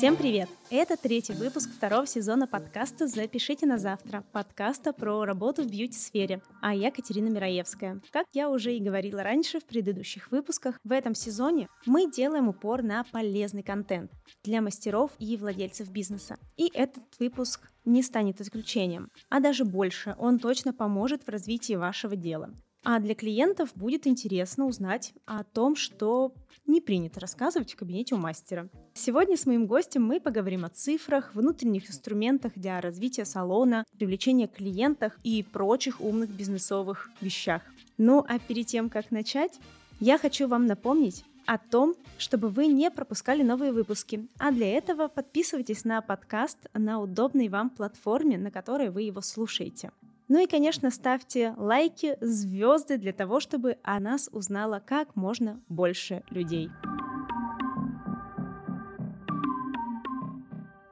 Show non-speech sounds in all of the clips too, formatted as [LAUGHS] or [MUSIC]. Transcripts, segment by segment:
Всем привет! Это третий выпуск второго сезона подкаста «Запишите на завтра», подкаста про работу в бьюти-сфере, а я Катерина Мираевская. Как я уже и говорила раньше в предыдущих выпусках, в этом сезоне мы делаем упор на полезный контент для мастеров и владельцев бизнеса. И этот выпуск не станет исключением, а даже больше, он точно поможет в развитии вашего дела. А для клиентов будет интересно узнать о том, что не принято рассказывать в кабинете у мастера. Сегодня с моим гостем мы поговорим о цифрах, внутренних инструментах для развития салона, привлечения клиентов и прочих умных бизнесовых вещах. Ну а перед тем, как начать, я хочу вам напомнить о том, чтобы вы не пропускали новые выпуски. А для этого подписывайтесь на подкаст на удобной вам платформе, на которой вы его слушаете. Ну и, конечно, ставьте лайки, звезды для того, чтобы о нас узнало как можно больше людей.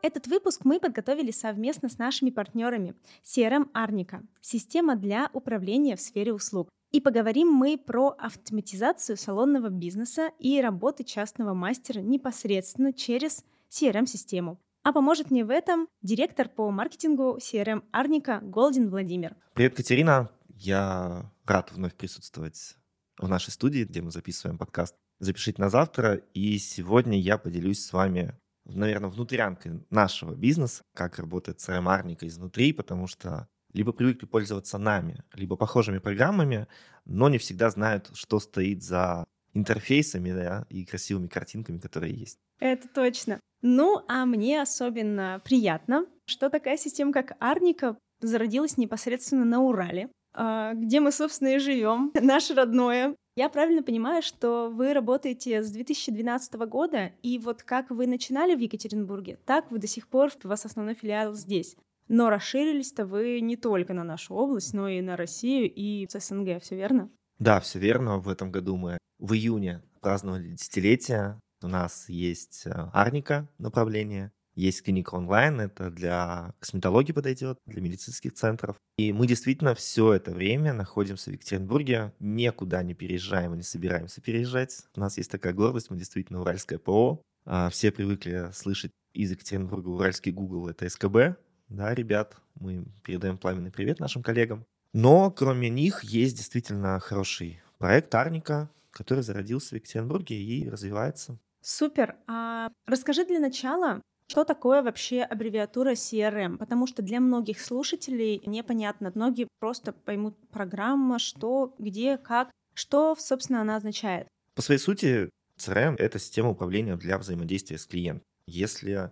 Этот выпуск мы подготовили совместно с нашими партнерами CRM Арника – система для управления в сфере услуг. И поговорим мы про автоматизацию салонного бизнеса и работы частного мастера непосредственно через CRM-систему. А поможет мне в этом директор по маркетингу CRM Арника Голдин Владимир. Привет, Катерина. Я рад вновь присутствовать в нашей студии, где мы записываем подкаст «Запишите на завтра». И сегодня я поделюсь с вами, наверное, внутрянкой нашего бизнеса, как работает CRM Арника изнутри, потому что либо привыкли пользоваться нами, либо похожими программами, но не всегда знают, что стоит за интерфейсами да, и красивыми картинками, которые есть. Это точно. Ну, а мне особенно приятно, что такая система, как Арника, зародилась непосредственно на Урале, а, где мы, собственно, и живем, [LAUGHS] наше родное. Я правильно понимаю, что вы работаете с 2012 года, и вот как вы начинали в Екатеринбурге, так вы до сих пор, у вас основной филиал здесь. Но расширились-то вы не только на нашу область, но и на Россию и СНГ, все верно? Да, все верно. В этом году мы в июне праздновали десятилетие у нас есть э, Арника направление, есть клиника онлайн, это для косметологии подойдет, для медицинских центров. И мы действительно все это время находимся в Екатеринбурге, никуда не переезжаем и не собираемся переезжать. У нас есть такая гордость, мы действительно уральское ПО. А, все привыкли слышать из Екатеринбурга уральский Google — это СКБ. Да, ребят, мы передаем пламенный привет нашим коллегам. Но кроме них есть действительно хороший проект Арника, который зародился в Екатеринбурге и развивается. Супер. А расскажи для начала, что такое вообще аббревиатура CRM? Потому что для многих слушателей непонятно. Многие просто поймут программа, что, где, как. Что, собственно, она означает? По своей сути, CRM — это система управления для взаимодействия с клиентом. Если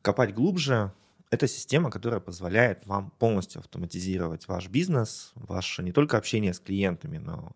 копать глубже, это система, которая позволяет вам полностью автоматизировать ваш бизнес, ваше не только общение с клиентами, но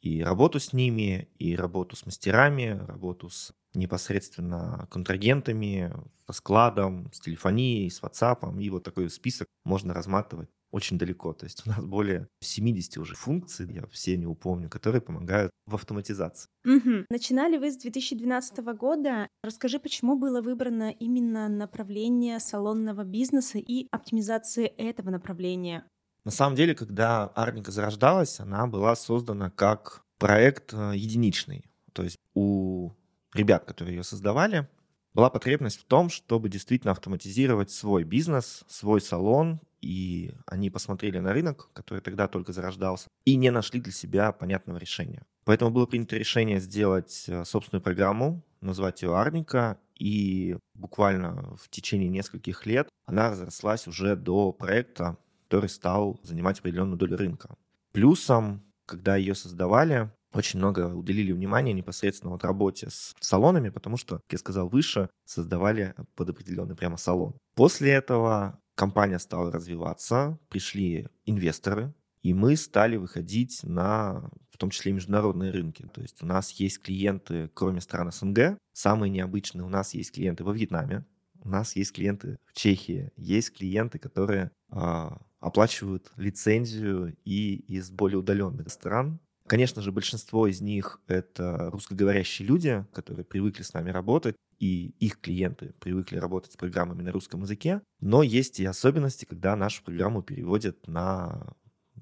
и работу с ними, и работу с мастерами, работу с непосредственно контрагентами, со складом, с телефонией, с WhatsApp. И вот такой список можно разматывать очень далеко. То есть у нас более 70 уже функций, я все не упомню, которые помогают в автоматизации. Угу. Начинали вы с 2012 года. Расскажи, почему было выбрано именно направление салонного бизнеса и оптимизации этого направления? На самом деле, когда Арника зарождалась, она была создана как проект э, единичный. То есть у ребят, которые ее создавали, была потребность в том, чтобы действительно автоматизировать свой бизнес, свой салон, и они посмотрели на рынок, который тогда только зарождался, и не нашли для себя понятного решения. Поэтому было принято решение сделать э, собственную программу, назвать ее Арника, и буквально в течение нескольких лет она разрослась уже до проекта, который стал занимать определенную долю рынка. Плюсом, когда ее создавали, очень много уделили внимания непосредственно вот работе с салонами, потому что, как я сказал выше, создавали под определенный прямо салон. После этого компания стала развиваться, пришли инвесторы, и мы стали выходить на, в том числе, международные рынки. То есть у нас есть клиенты, кроме стран СНГ. Самые необычные у нас есть клиенты во Вьетнаме, у нас есть клиенты в Чехии, есть клиенты, которые э, оплачивают лицензию и из более удаленных стран. Конечно же, большинство из них — это русскоговорящие люди, которые привыкли с нами работать, и их клиенты привыкли работать с программами на русском языке. Но есть и особенности, когда нашу программу переводят на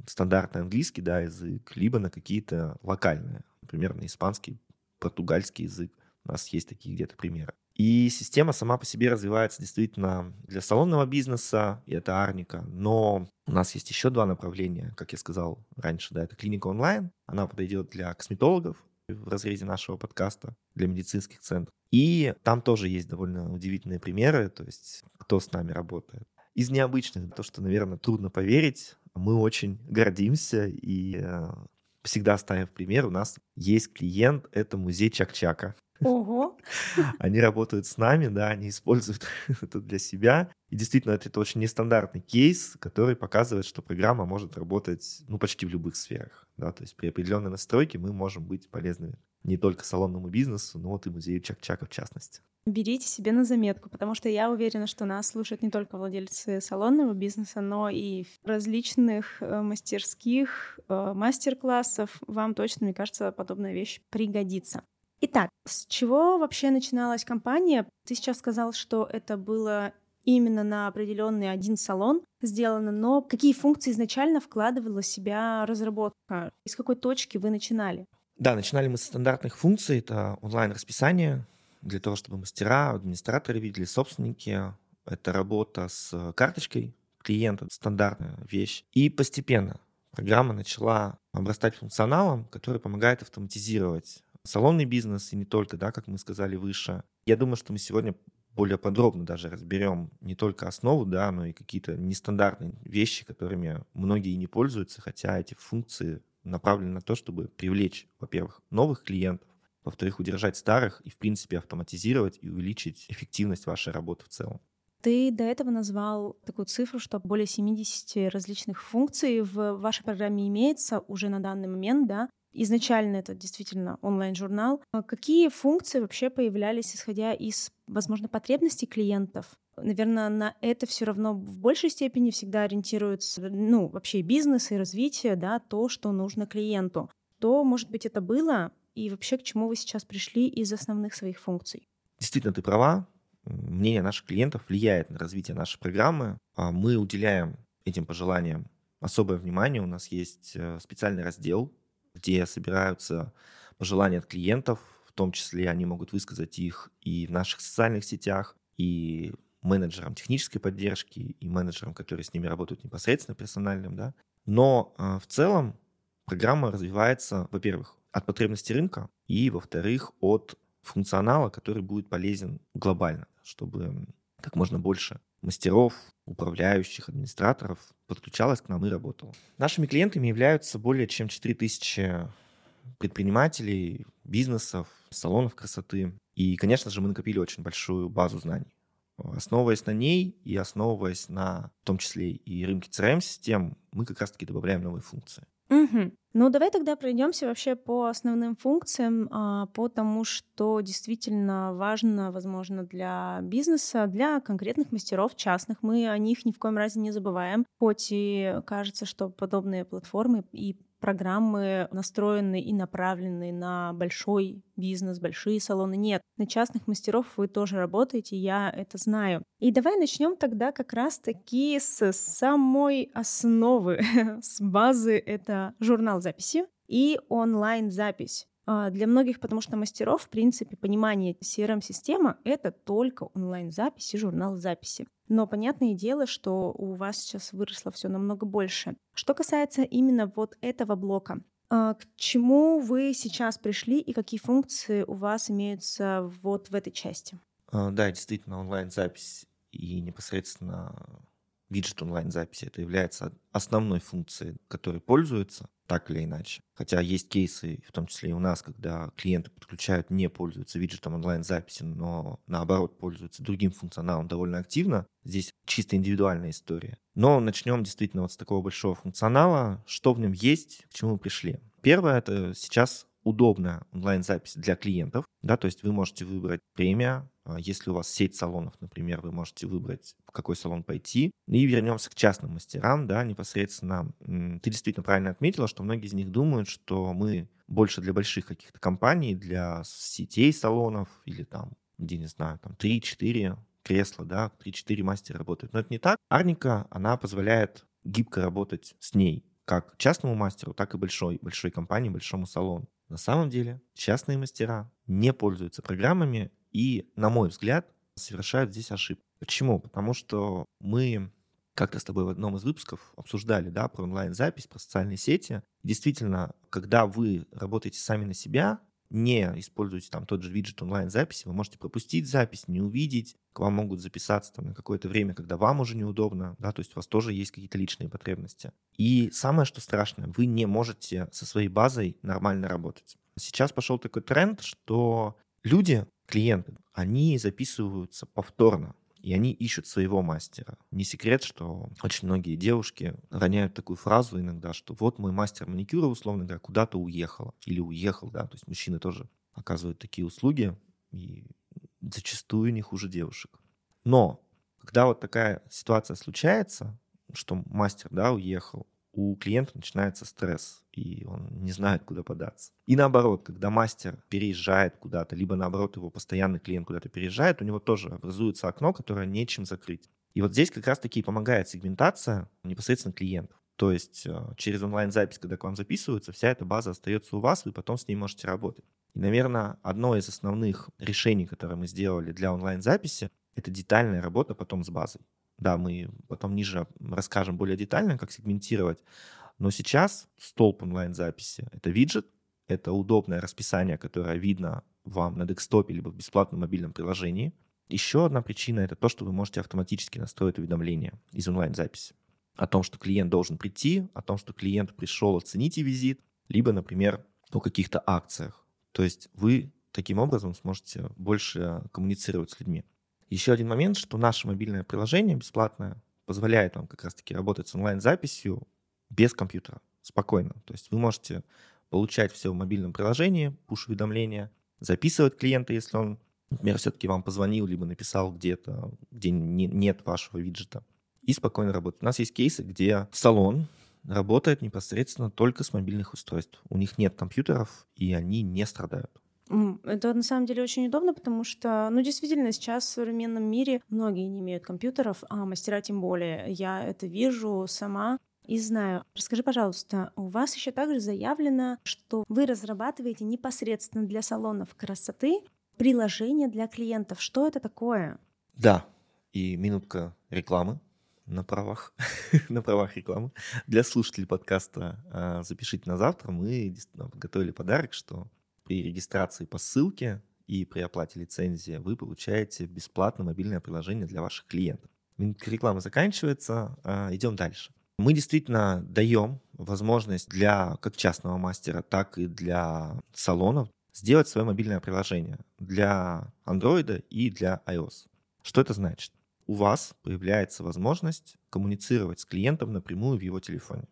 стандартный английский да, язык, либо на какие-то локальные, например, на испанский, португальский язык. У нас есть такие где-то примеры. И система сама по себе развивается действительно для салонного бизнеса, и это Арника. Но у нас есть еще два направления, как я сказал раньше, да, это клиника онлайн. Она подойдет для косметологов в разрезе нашего подкаста, для медицинских центров. И там тоже есть довольно удивительные примеры, то есть кто с нами работает. Из необычных, то, что, наверное, трудно поверить, мы очень гордимся и э, всегда ставим пример. У нас есть клиент, это музей Чак-Чака. Ого! [LAUGHS] Они работают с нами, да, они используют [LAUGHS] это для себя. И действительно, это, это очень нестандартный кейс, который показывает, что программа может работать ну, почти в любых сферах. Да, то есть при определенной настройке мы можем быть полезны не только салонному бизнесу, но вот и музею Чак-Чака в частности. Берите себе на заметку, потому что я уверена, что нас слушают не только владельцы салонного бизнеса, но и различных э, мастерских, э, мастер-классов. Вам точно, мне кажется, подобная вещь пригодится. Итак, с чего вообще начиналась компания? Ты сейчас сказал, что это было именно на определенный один салон сделано, но какие функции изначально вкладывала в себя разработка? Из какой точки вы начинали? Да, начинали мы с стандартных функций. Это онлайн-расписание для того, чтобы мастера, администраторы видели, собственники. Это работа с карточкой клиента, стандартная вещь. И постепенно программа начала обрастать функционалом, который помогает автоматизировать салонный бизнес, и не только, да, как мы сказали выше. Я думаю, что мы сегодня более подробно даже разберем не только основу, да, но и какие-то нестандартные вещи, которыми многие не пользуются, хотя эти функции направлены на то, чтобы привлечь, во-первых, новых клиентов, во-вторых, удержать старых и, в принципе, автоматизировать и увеличить эффективность вашей работы в целом. Ты до этого назвал такую цифру, что более 70 различных функций в вашей программе имеется уже на данный момент, да? Изначально это действительно онлайн-журнал. А какие функции вообще появлялись, исходя из, возможно, потребностей клиентов? Наверное, на это все равно в большей степени всегда ориентируется, ну, вообще бизнес и развитие, да, то, что нужно клиенту. То, может быть, это было, и вообще к чему вы сейчас пришли из основных своих функций? Действительно, ты права. Мнение наших клиентов влияет на развитие нашей программы. А мы уделяем этим пожеланиям особое внимание. У нас есть э, специальный раздел где собираются пожелания от клиентов, в том числе они могут высказать их и в наших социальных сетях, и менеджерам технической поддержки, и менеджерам, которые с ними работают непосредственно персональным, да. Но э, в целом программа развивается, во-первых, от потребностей рынка, и, во-вторых, от функционала, который будет полезен глобально, чтобы как можно больше мастеров, управляющих, администраторов подключалась к нам и работала. Нашими клиентами являются более чем 4000 предпринимателей, бизнесов, салонов красоты. И, конечно же, мы накопили очень большую базу знаний. Основываясь на ней и основываясь на, в том числе и рынке CRM-систем, мы как раз-таки добавляем новые функции. Угу. Ну, давай тогда пройдемся вообще по основным функциям, а, по тому, что действительно важно, возможно, для бизнеса, для конкретных мастеров частных. Мы о них ни в коем разе не забываем, хоть и кажется, что подобные платформы и программы настроены и направлены на большой бизнес, большие салоны. Нет, на частных мастеров вы тоже работаете, я это знаю. И давай начнем тогда как раз-таки с самой основы, [LAUGHS] с базы. Это журнал записи и онлайн-запись. А, для многих, потому что мастеров, в принципе, понимание CRM-система — это только онлайн-запись и журнал записи. Но понятное дело, что у вас сейчас выросло все намного больше. Что касается именно вот этого блока, а, к чему вы сейчас пришли и какие функции у вас имеются вот в этой части? А, да, действительно, онлайн-запись и непосредственно виджет онлайн-записи это является основной функцией, которой пользуются так или иначе. Хотя есть кейсы, в том числе и у нас, когда клиенты подключают, не пользуются виджетом онлайн-записи, но наоборот пользуются другим функционалом довольно активно. Здесь чисто индивидуальная история. Но начнем действительно вот с такого большого функционала. Что в нем есть, к чему мы пришли? Первое, это сейчас удобная онлайн-запись для клиентов, да, то есть вы можете выбрать премия, если у вас сеть салонов, например, вы можете выбрать, в какой салон пойти. И вернемся к частным мастерам, да, непосредственно. Ты действительно правильно отметила, что многие из них думают, что мы больше для больших каких-то компаний, для сетей салонов или там, где, не знаю, там 3-4 кресла, да, 3-4 мастера работают. Но это не так. Арника, она позволяет гибко работать с ней, как частному мастеру, так и большой, большой компании, большому салону. На самом деле частные мастера не пользуются программами и, на мой взгляд, совершают здесь ошибку. Почему? Потому что мы как-то с тобой в одном из выпусков обсуждали, да, про онлайн-запись, про социальные сети. Действительно, когда вы работаете сами на себя, не используете там тот же виджет онлайн-записи, вы можете пропустить запись, не увидеть, к вам могут записаться там на какое-то время, когда вам уже неудобно, да, то есть у вас тоже есть какие-то личные потребности. И самое, что страшное, вы не можете со своей базой нормально работать. Сейчас пошел такой тренд, что люди, клиенты, они записываются повторно и они ищут своего мастера. Не секрет, что очень многие девушки роняют такую фразу иногда, что вот мой мастер маникюра, условно говоря, куда-то уехал или уехал, да, то есть мужчины тоже оказывают такие услуги, и зачастую не хуже девушек. Но когда вот такая ситуация случается, что мастер, да, уехал, у клиента начинается стресс, и он не знает, куда податься. И наоборот, когда мастер переезжает куда-то, либо наоборот его постоянный клиент куда-то переезжает, у него тоже образуется окно, которое нечем закрыть. И вот здесь как раз-таки помогает сегментация непосредственно клиентов. То есть э, через онлайн-запись, когда к вам записываются, вся эта база остается у вас, вы потом с ней можете работать. И, наверное, одно из основных решений, которое мы сделали для онлайн-записи, это детальная работа потом с базой. Да, мы потом ниже расскажем более детально, как сегментировать. Но сейчас столб онлайн-записи — это виджет, это удобное расписание, которое видно вам на декстопе либо в бесплатном мобильном приложении. Еще одна причина — это то, что вы можете автоматически настроить уведомления из онлайн-записи о том, что клиент должен прийти, о том, что клиент пришел, оцените визит, либо, например, о каких-то акциях. То есть вы таким образом сможете больше коммуницировать с людьми. Еще один момент, что наше мобильное приложение бесплатное позволяет вам как раз-таки работать с онлайн-записью без компьютера, спокойно. То есть вы можете получать все в мобильном приложении, пуш-уведомления, записывать клиента, если он, например, все-таки вам позвонил, либо написал где-то, где не, нет вашего виджета, и спокойно работать. У нас есть кейсы, где салон работает непосредственно только с мобильных устройств. У них нет компьютеров, и они не страдают. Это на самом деле очень удобно, потому что, ну, действительно, сейчас в современном мире многие не имеют компьютеров, а мастера тем более. Я это вижу сама и знаю. Расскажи, пожалуйста, у вас еще также заявлено, что вы разрабатываете непосредственно для салонов красоты приложение для клиентов. Что это такое? Да, и минутка рекламы на правах, [LAUGHS] на правах рекламы. Для слушателей подкаста а, «Запишите на завтра» мы подготовили подарок, что при регистрации по ссылке и при оплате лицензии вы получаете бесплатно мобильное приложение для ваших клиентов. Минутка рекламы заканчивается, а, идем дальше. Мы действительно даем возможность для как частного мастера, так и для салонов сделать свое мобильное приложение для Android и для iOS. Что это значит? У вас появляется возможность коммуницировать с клиентом напрямую в его телефоне.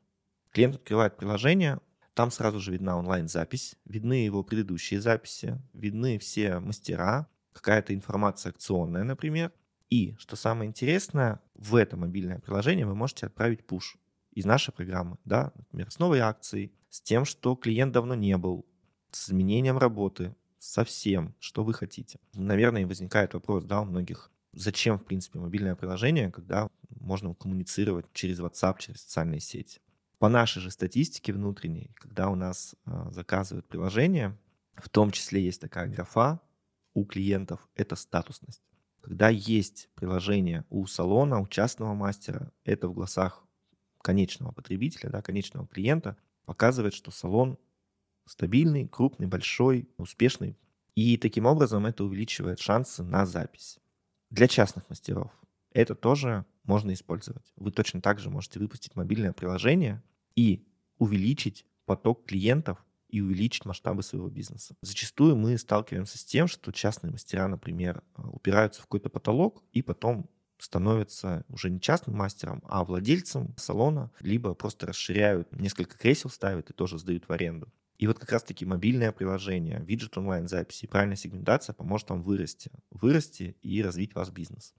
Клиент открывает приложение, там сразу же видна онлайн-запись, видны его предыдущие записи, видны все мастера, какая-то информация акционная, например. И, что самое интересное, в это мобильное приложение вы можете отправить пуш из нашей программы, да, например, с новой акцией, с тем, что клиент давно не был, с изменением работы, со всем, что вы хотите. Наверное, возникает вопрос, да, у многих, зачем, в принципе, мобильное приложение, когда можно коммуницировать через WhatsApp, через социальные сети. По нашей же статистике внутренней, когда у нас а, заказывают приложение, в том числе есть такая графа у клиентов, это статусность. Когда есть приложение у салона, у частного мастера, это в глазах конечного потребителя, да, конечного клиента, показывает, что салон стабильный, крупный, большой, успешный. И таким образом это увеличивает шансы на запись. Для частных мастеров это тоже можно использовать. Вы точно так же можете выпустить мобильное приложение и увеличить поток клиентов и увеличить масштабы своего бизнеса. Зачастую мы сталкиваемся с тем, что частные мастера, например, упираются в какой-то потолок и потом становятся уже не частным мастером, а владельцем салона, либо просто расширяют, несколько кресел ставят и тоже сдают в аренду. И вот как раз-таки мобильное приложение, виджет онлайн-записи, правильная сегментация поможет вам вырасти, вырасти и развить ваш бизнес.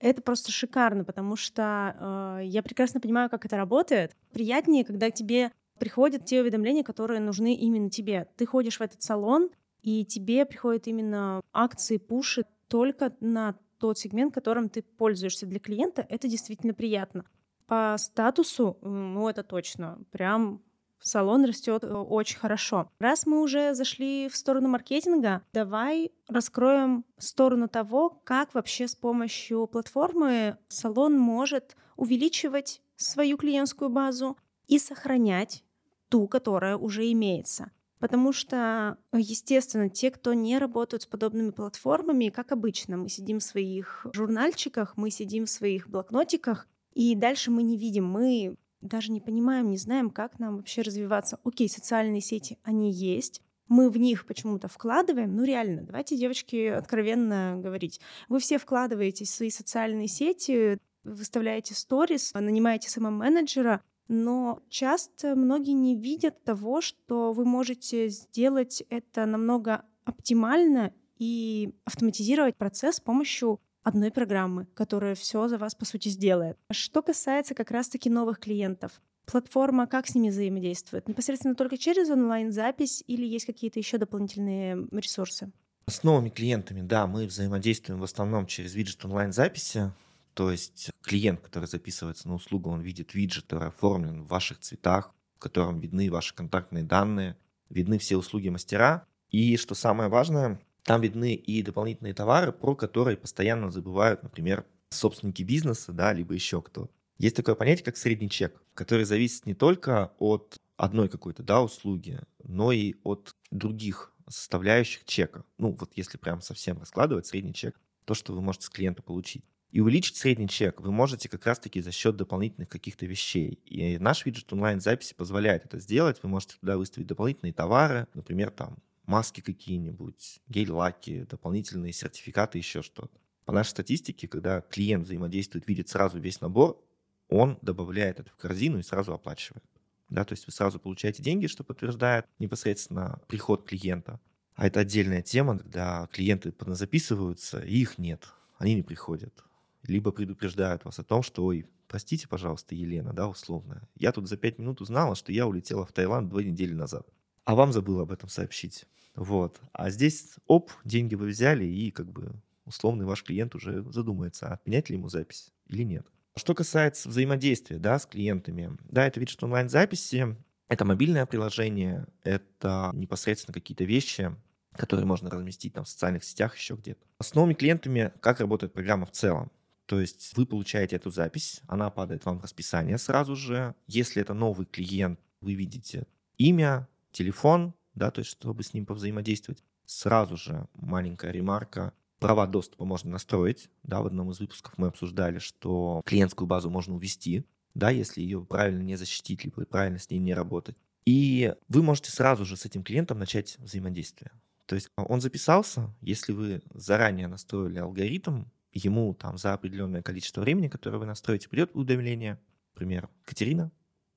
Это просто шикарно, потому что э, я прекрасно понимаю, как это работает. Приятнее, когда к тебе приходят те уведомления, которые нужны именно тебе. Ты ходишь в этот салон, и тебе приходят именно акции, пуши только на тот сегмент, которым ты пользуешься для клиента. Это действительно приятно. По статусу, ну это точно, прям салон растет э, очень хорошо. Раз мы уже зашли в сторону маркетинга, давай раскроем сторону того, как вообще с помощью платформы салон может увеличивать свою клиентскую базу и сохранять ту, которая уже имеется. Потому что, естественно, те, кто не работают с подобными платформами, как обычно, мы сидим в своих журнальчиках, мы сидим в своих блокнотиках, и дальше мы не видим, мы даже не понимаем, не знаем, как нам вообще развиваться. Окей, социальные сети, они есть, мы в них почему-то вкладываем, ну реально, давайте, девочки, откровенно говорить. Вы все вкладываете в свои социальные сети, выставляете сторис, нанимаете SMM -менеджера, но часто многие не видят того, что вы можете сделать это намного оптимально и автоматизировать процесс с помощью одной программы, которая все за вас, по сути, сделает. Что касается как раз-таки новых клиентов, платформа как с ними взаимодействует? Непосредственно только через онлайн-запись или есть какие-то еще дополнительные ресурсы? С новыми клиентами, да, мы взаимодействуем в основном через виджет онлайн-записи. То есть клиент, который записывается на услугу, он видит виджет, который оформлен в ваших цветах, в котором видны ваши контактные данные, видны все услуги мастера. И что самое важное, там видны и дополнительные товары, про которые постоянно забывают, например, собственники бизнеса, да, либо еще кто. Есть такое понятие, как средний чек, который зависит не только от одной какой-то да, услуги, но и от других составляющих чека. Ну, вот если прям совсем раскладывать средний чек, то, что вы можете с клиента получить. И увеличить средний чек вы можете как раз-таки за счет дополнительных каких-то вещей. И наш виджет онлайн-записи позволяет это сделать. Вы можете туда выставить дополнительные товары, например, там маски какие-нибудь, гель-лаки, дополнительные сертификаты, еще что-то. По нашей статистике, когда клиент взаимодействует, видит сразу весь набор, он добавляет это в корзину и сразу оплачивает. Да, то есть вы сразу получаете деньги, что подтверждает непосредственно приход клиента. А это отдельная тема, когда клиенты записываются, и их нет, они не приходят. Либо предупреждают вас о том, что, ой, простите, пожалуйста, Елена, да, условно, я тут за пять минут узнала, что я улетела в Таиланд две недели назад, а вам забыла об этом сообщить. Вот. А здесь, оп, деньги вы взяли, и как бы условный ваш клиент уже задумается, отменять ли ему запись или нет. Что касается взаимодействия да, с клиентами, да, это видит, что онлайн-записи, это мобильное приложение, это непосредственно какие-то вещи, которые можно разместить там в социальных сетях, еще где-то. С новыми клиентами как работает программа в целом? То есть вы получаете эту запись, она падает вам в расписание сразу же. Если это новый клиент, вы видите имя, телефон, да, то есть чтобы с ним повзаимодействовать. Сразу же маленькая ремарка. Права доступа можно настроить. Да, в одном из выпусков мы обсуждали, что клиентскую базу можно увести, да, если ее правильно не защитить, либо правильно с ней не работать. И вы можете сразу же с этим клиентом начать взаимодействие. То есть он записался, если вы заранее настроили алгоритм, ему там за определенное количество времени, которое вы настроите, придет уведомление. Например, Катерина,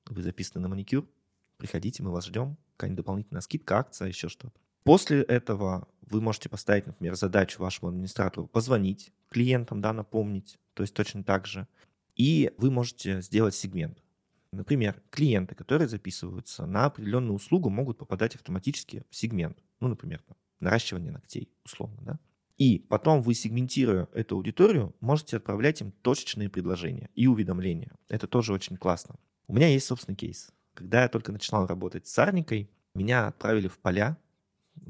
вы записаны на маникюр, приходите, мы вас ждем, какая-нибудь дополнительная скидка, акция, еще что-то. После этого вы можете поставить, например, задачу вашему администратору позвонить клиентам, да, напомнить, то есть точно так же. И вы можете сделать сегмент. Например, клиенты, которые записываются на определенную услугу, могут попадать автоматически в сегмент. Ну, например, там, наращивание ногтей, условно, да. И потом вы, сегментируя эту аудиторию, можете отправлять им точечные предложения и уведомления. Это тоже очень классно. У меня есть собственный кейс. Когда я только начинал работать с Арникой, меня отправили в поля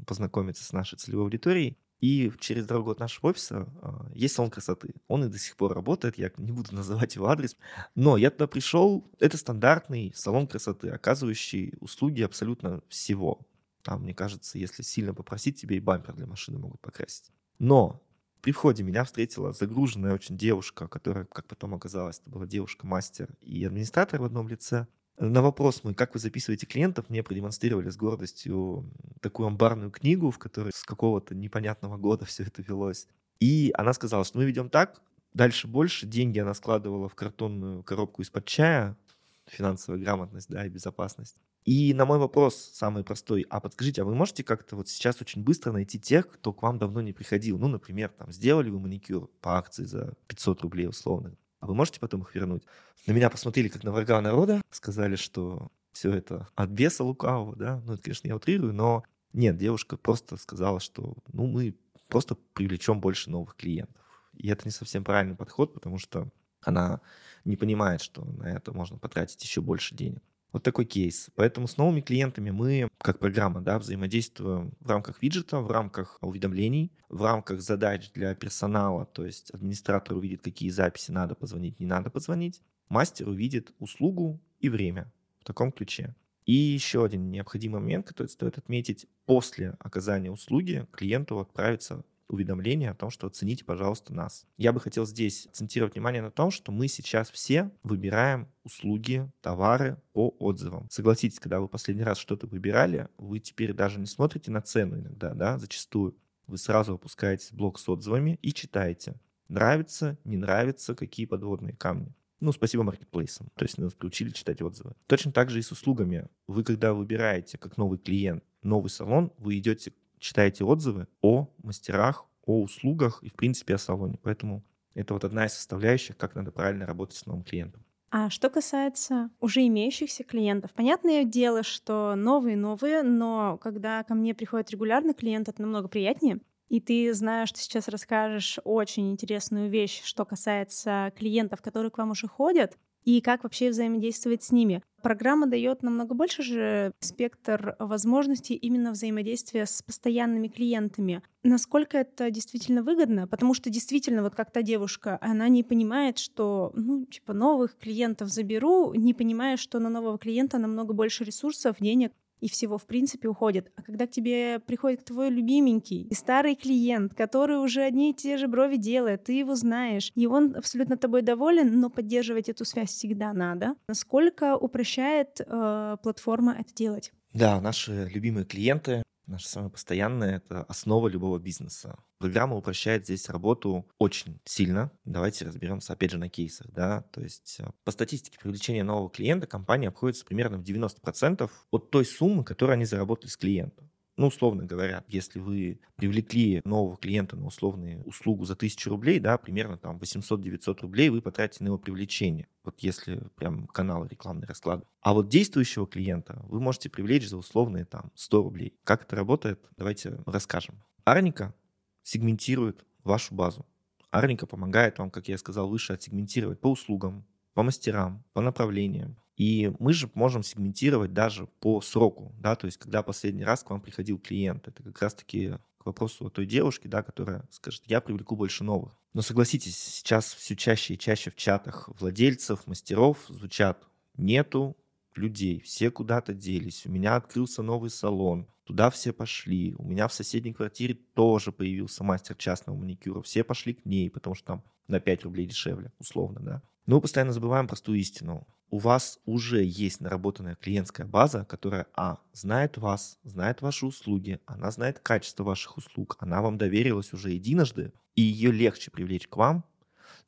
познакомиться с нашей целевой аудиторией. И через дорогу от нашего офиса э, есть салон красоты. Он и до сих пор работает, я не буду [LAUGHS] называть его адрес. Но я туда пришел, это стандартный салон красоты, оказывающий услуги абсолютно всего. Там, мне кажется, если сильно попросить, тебе и бампер для машины могут покрасить. Но при входе меня встретила загруженная очень девушка, которая, как потом оказалось, это была девушка-мастер и администратор в одном лице. На вопрос мой, как вы записываете клиентов, мне продемонстрировали с гордостью такую амбарную книгу, в которой с какого-то непонятного года [LAUGHS] все это велось. И она сказала, что мы ведем так, дальше больше. Деньги она складывала в картонную коробку из-под чая, финансовая грамотность, да, и безопасность. И на мой вопрос самый простой, а подскажите, а вы можете как-то вот сейчас очень быстро найти тех, кто к вам давно не приходил? Ну, например, там, сделали вы маникюр по акции за 500 рублей условно а вы можете потом их вернуть? На меня посмотрели как на врага народа, сказали, что все это от беса лукавого, да, ну, это, конечно, я утрирую, но нет, девушка просто сказала, что, ну, мы просто привлечем больше новых клиентов. И это не совсем правильный подход, потому что она не понимает, что на это можно потратить еще больше денег. Вот такой кейс. Поэтому с новыми клиентами мы, как программа, да, взаимодействуем в рамках виджета, в рамках уведомлений, в рамках задач для персонала, то есть администратор увидит, какие записи надо позвонить, не надо позвонить. Мастер увидит услугу и время в таком ключе. И еще один необходимый момент, который стоит отметить. После оказания услуги клиенту отправится уведомление о том, что оцените, пожалуйста, нас. Я бы хотел здесь акцентировать внимание на том, что мы сейчас все выбираем услуги, товары по отзывам. Согласитесь, когда вы последний раз что-то выбирали, вы теперь даже не смотрите на цену иногда, да, зачастую. Вы сразу опускаетесь в блок с отзывами и читаете. Нравится, не нравится, какие подводные камни. Ну, спасибо маркетплейсам. То есть нас приучили читать отзывы. Точно так же и с услугами. Вы, когда выбираете как новый клиент новый салон, вы идете читаете отзывы о мастерах, о услугах и, в принципе, о салоне. Поэтому это вот одна из составляющих, как надо правильно работать с новым клиентом. А что касается уже имеющихся клиентов, понятное дело, что новые-новые, но когда ко мне приходит регулярный клиент, это намного приятнее. И ты знаешь, что сейчас расскажешь очень интересную вещь, что касается клиентов, которые к вам уже ходят, и как вообще взаимодействовать с ними. Программа дает намного больше же спектр возможностей именно взаимодействия с постоянными клиентами. Насколько это действительно выгодно? Потому что действительно, вот как та девушка, она не понимает, что, ну, типа, новых клиентов заберу, не понимая, что на нового клиента намного больше ресурсов, денег, и всего, в принципе, уходит. А когда к тебе приходит твой любименький и старый клиент, который уже одни и те же брови делает, ты его знаешь, и он абсолютно тобой доволен, но поддерживать эту связь всегда надо. Насколько упрощает э, платформа это делать? Да, наши любимые клиенты Наша самая постоянная — это основа любого бизнеса. Программа упрощает здесь работу очень сильно. Давайте разберемся, опять же, на кейсах. Да? То есть э, по статистике привлечения нового клиента компания обходится примерно в 90% от той суммы, которую они заработали с клиента. Ну, условно говоря, если вы привлекли нового клиента на условную услугу за 1000 рублей, да, примерно там 800-900 рублей вы потратите на его привлечение. Вот если прям канал рекламный расклад. А вот действующего клиента вы можете привлечь за условные там 100 рублей. Как это работает, давайте расскажем. Арника сегментирует вашу базу. Арника помогает вам, как я сказал выше, отсегментировать по услугам, по мастерам, по направлениям. И мы же можем сегментировать даже по сроку, да, то есть когда последний раз к вам приходил клиент. Это как раз-таки к вопросу о той девушке, да, которая скажет, я привлеку больше новых. Но согласитесь, сейчас все чаще и чаще в чатах владельцев, мастеров звучат «нету людей, все куда-то делись, у меня открылся новый салон, туда все пошли, у меня в соседней квартире тоже появился мастер частного маникюра, все пошли к ней, потому что там на 5 рублей дешевле, условно, да. Но мы постоянно забываем простую истину. У вас уже есть наработанная клиентская база, которая, а, знает вас, знает ваши услуги, она знает качество ваших услуг, она вам доверилась уже единожды, и ее легче привлечь к вам,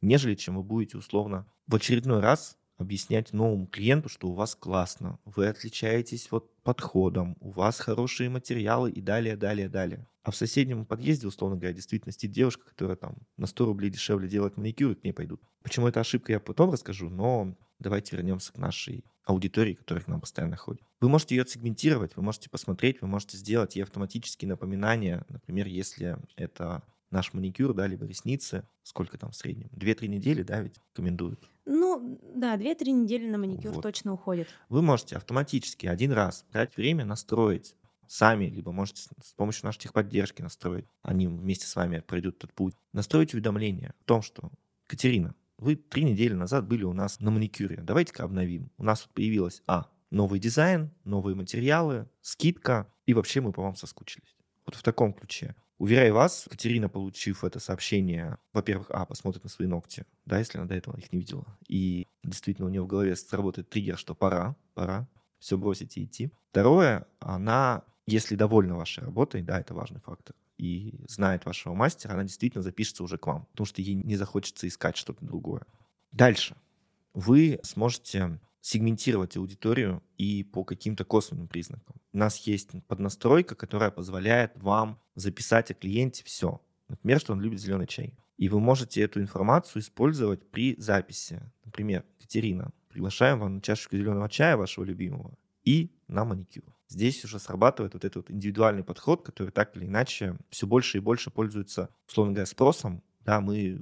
нежели чем вы будете условно в очередной раз объяснять новому клиенту, что у вас классно, вы отличаетесь вот подходом, у вас хорошие материалы и далее, далее, далее. А в соседнем подъезде, условно говоря, действительно сидит девушка, которая там на 100 рублей дешевле делает маникюр, и к ней пойдут. Почему это ошибка, я потом расскажу, но давайте вернемся к нашей аудитории, которая к нам постоянно ходит. Вы можете ее сегментировать, вы можете посмотреть, вы можете сделать ей автоматические напоминания. Например, если это наш маникюр, да, либо ресницы, сколько там в среднем? Две-три недели, да, ведь рекомендуют? Ну, да, две-три недели на маникюр вот. точно уходит. Вы можете автоматически один раз брать время настроить сами, либо можете с помощью нашей техподдержки настроить. Они вместе с вами пройдут этот путь. Настроить уведомление о том, что Катерина, вы три недели назад были у нас на маникюре. Давайте-ка обновим. У нас появилась, а, новый дизайн, новые материалы, скидка, и вообще мы по вам соскучились. Вот в таком ключе. Уверяю вас, Катерина, получив это сообщение, во-первых, а, посмотрит на свои ногти, да, если она до этого их не видела, и действительно у нее в голове сработает триггер, что пора, пора все бросить и идти. Второе, она, если довольна вашей работой, да, это важный фактор, и знает вашего мастера, она действительно запишется уже к вам, потому что ей не захочется искать что-то другое. Дальше. Вы сможете сегментировать аудиторию и по каким-то косвенным признакам. У нас есть поднастройка, которая позволяет вам записать о клиенте все. Например, что он любит зеленый чай. И вы можете эту информацию использовать при записи. Например, Катерина, приглашаем вам на чашечку зеленого чая вашего любимого и на маникюр. Здесь уже срабатывает вот этот вот индивидуальный подход, который так или иначе все больше и больше пользуется, условно говоря, спросом. Да, мы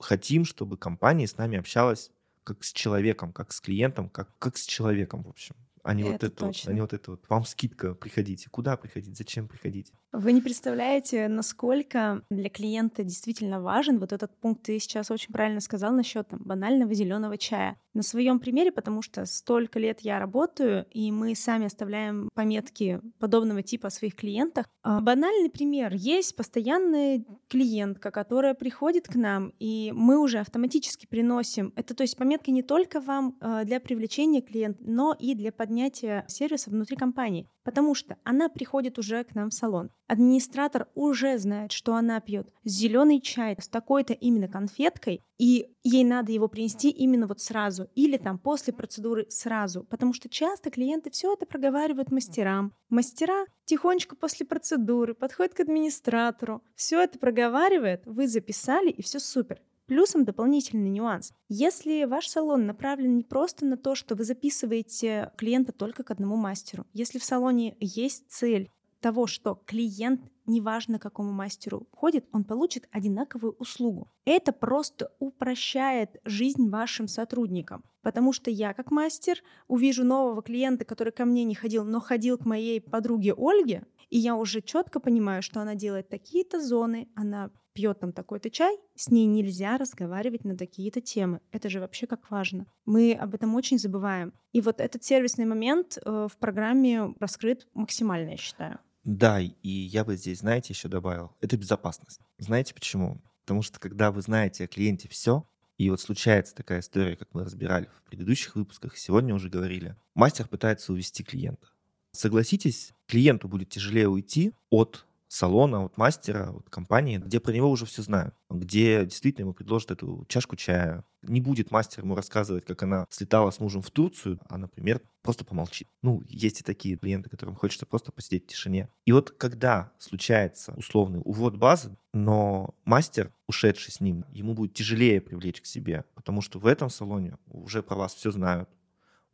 хотим, чтобы компания с нами общалась как с человеком, как с клиентом, как, как с человеком, в общем. А вот Это это вот, а точно. не вот это вот. Вам скидка, приходите. Куда приходить, зачем приходить? Вы не представляете, насколько для клиента действительно важен вот этот пункт. Ты сейчас очень правильно сказал насчет там, банального зеленого чая. На своем примере, потому что столько лет я работаю, и мы сами оставляем пометки подобного типа о своих клиентах. А, Банальный пример. Есть постоянная клиентка, которая приходит к нам, и мы уже автоматически приносим. Это то есть пометки не только вам для привлечения клиента, но и для поднятия сервиса внутри компании. Потому что она приходит уже к нам в салон. Администратор уже знает, что она пьет зеленый чай с такой-то именно конфеткой, и ей надо его принести именно вот сразу, или там после процедуры сразу. Потому что часто клиенты все это проговаривают мастерам. Мастера тихонечко после процедуры подходят к администратору, все это проговаривает, вы записали, и все супер. Плюсом дополнительный нюанс. Если ваш салон направлен не просто на то, что вы записываете клиента только к одному мастеру, если в салоне есть цель того, что клиент, неважно какому мастеру ходит, он получит одинаковую услугу. Это просто упрощает жизнь вашим сотрудникам. Потому что я, как мастер, увижу нового клиента, который ко мне не ходил, но ходил к моей подруге Ольге, и я уже четко понимаю, что она делает такие-то зоны, она пьет там такой-то чай, с ней нельзя разговаривать на такие-то темы. Это же вообще как важно. Мы об этом очень забываем. И вот этот сервисный момент э, в программе раскрыт максимально, я считаю. Да, и я бы здесь, знаете, еще добавил, это безопасность. Знаете почему? Потому что когда вы знаете о клиенте все, и вот случается такая история, как мы разбирали в предыдущих выпусках, сегодня уже говорили, мастер пытается увести клиента. Согласитесь, клиенту будет тяжелее уйти от салона, от мастера, от компании, где про него уже все знают, где действительно ему предложат эту чашку чая. Не будет мастер ему рассказывать, как она слетала с мужем в Турцию, а, например, просто помолчит. Ну, есть и такие клиенты, которым хочется просто посидеть в тишине. И вот когда случается условный увод базы, но мастер, ушедший с ним, ему будет тяжелее привлечь к себе, потому что в этом салоне уже про вас все знают,